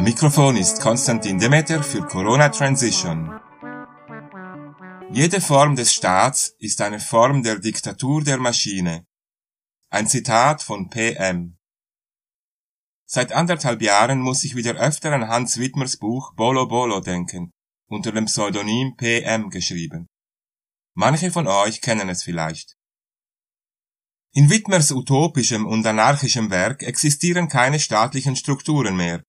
Am Mikrofon ist Konstantin Demeter für Corona Transition. Jede Form des Staats ist eine Form der Diktatur der Maschine. Ein Zitat von PM. Seit anderthalb Jahren muss ich wieder öfter an Hans Wittmers Buch Bolo Bolo denken, unter dem Pseudonym PM geschrieben. Manche von euch kennen es vielleicht. In Wittmers utopischem und anarchischem Werk existieren keine staatlichen Strukturen mehr.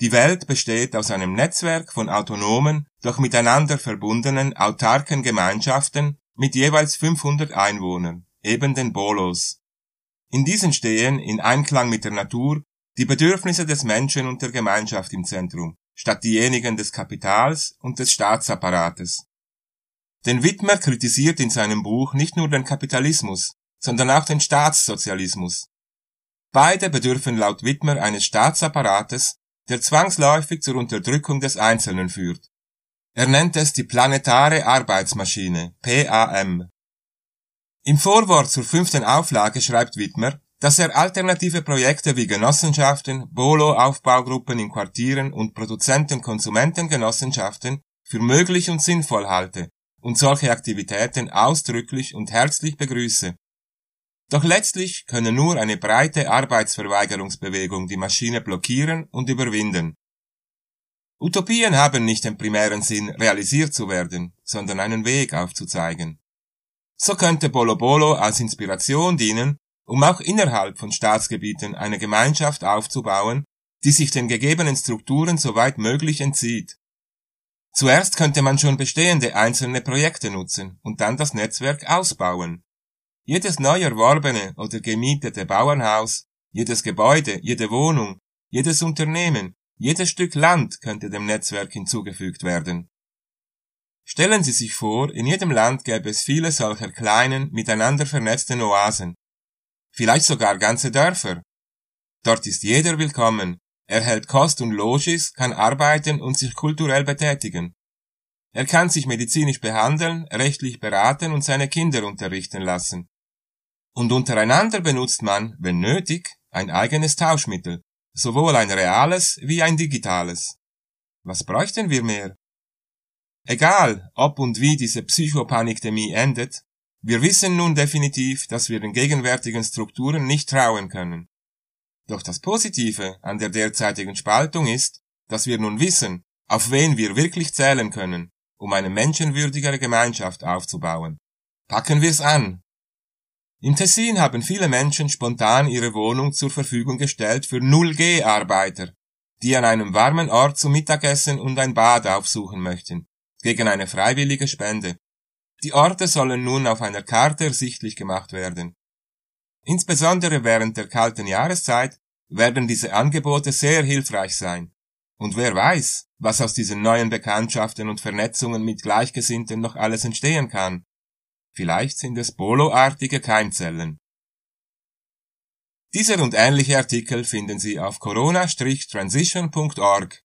Die Welt besteht aus einem Netzwerk von autonomen, doch miteinander verbundenen autarken Gemeinschaften mit jeweils 500 Einwohnern, eben den Bolos. In diesen stehen, in Einklang mit der Natur, die Bedürfnisse des Menschen und der Gemeinschaft im Zentrum, statt diejenigen des Kapitals und des Staatsapparates. Denn Wittmer kritisiert in seinem Buch nicht nur den Kapitalismus, sondern auch den Staatssozialismus. Beide bedürfen laut Wittmer eines Staatsapparates, der zwangsläufig zur Unterdrückung des Einzelnen führt. Er nennt es die planetare Arbeitsmaschine, PAM. Im Vorwort zur fünften Auflage schreibt Wittmer, dass er alternative Projekte wie Genossenschaften, Bolo-Aufbaugruppen in Quartieren und Produzenten-Konsumentengenossenschaften für möglich und sinnvoll halte und solche Aktivitäten ausdrücklich und herzlich begrüße. Doch letztlich könne nur eine breite Arbeitsverweigerungsbewegung die Maschine blockieren und überwinden. Utopien haben nicht den primären Sinn, realisiert zu werden, sondern einen Weg aufzuzeigen. So könnte Bolo Bolo als Inspiration dienen, um auch innerhalb von Staatsgebieten eine Gemeinschaft aufzubauen, die sich den gegebenen Strukturen soweit möglich entzieht. Zuerst könnte man schon bestehende einzelne Projekte nutzen und dann das Netzwerk ausbauen. Jedes neu erworbene oder gemietete Bauernhaus, jedes Gebäude, jede Wohnung, jedes Unternehmen, jedes Stück Land könnte dem Netzwerk hinzugefügt werden. Stellen Sie sich vor, in jedem Land gäbe es viele solcher kleinen, miteinander vernetzten Oasen. Vielleicht sogar ganze Dörfer. Dort ist jeder willkommen, erhält Kost und Logis, kann arbeiten und sich kulturell betätigen. Er kann sich medizinisch behandeln, rechtlich beraten und seine Kinder unterrichten lassen. Und untereinander benutzt man, wenn nötig, ein eigenes Tauschmittel, sowohl ein reales wie ein digitales. Was bräuchten wir mehr? Egal, ob und wie diese Psychopanikdemie endet, wir wissen nun definitiv, dass wir den gegenwärtigen Strukturen nicht trauen können. Doch das Positive an der derzeitigen Spaltung ist, dass wir nun wissen, auf wen wir wirklich zählen können, um eine menschenwürdigere Gemeinschaft aufzubauen. Packen wir's an, im Tessin haben viele Menschen spontan ihre Wohnung zur Verfügung gestellt für 0G-Arbeiter, die an einem warmen Ort zum Mittagessen und ein Bad aufsuchen möchten, gegen eine freiwillige Spende. Die Orte sollen nun auf einer Karte ersichtlich gemacht werden. Insbesondere während der kalten Jahreszeit werden diese Angebote sehr hilfreich sein. Und wer weiß, was aus diesen neuen Bekanntschaften und Vernetzungen mit Gleichgesinnten noch alles entstehen kann. Vielleicht sind es Bolo-artige Keimzellen. Diese und ähnliche Artikel finden Sie auf corona-transition.org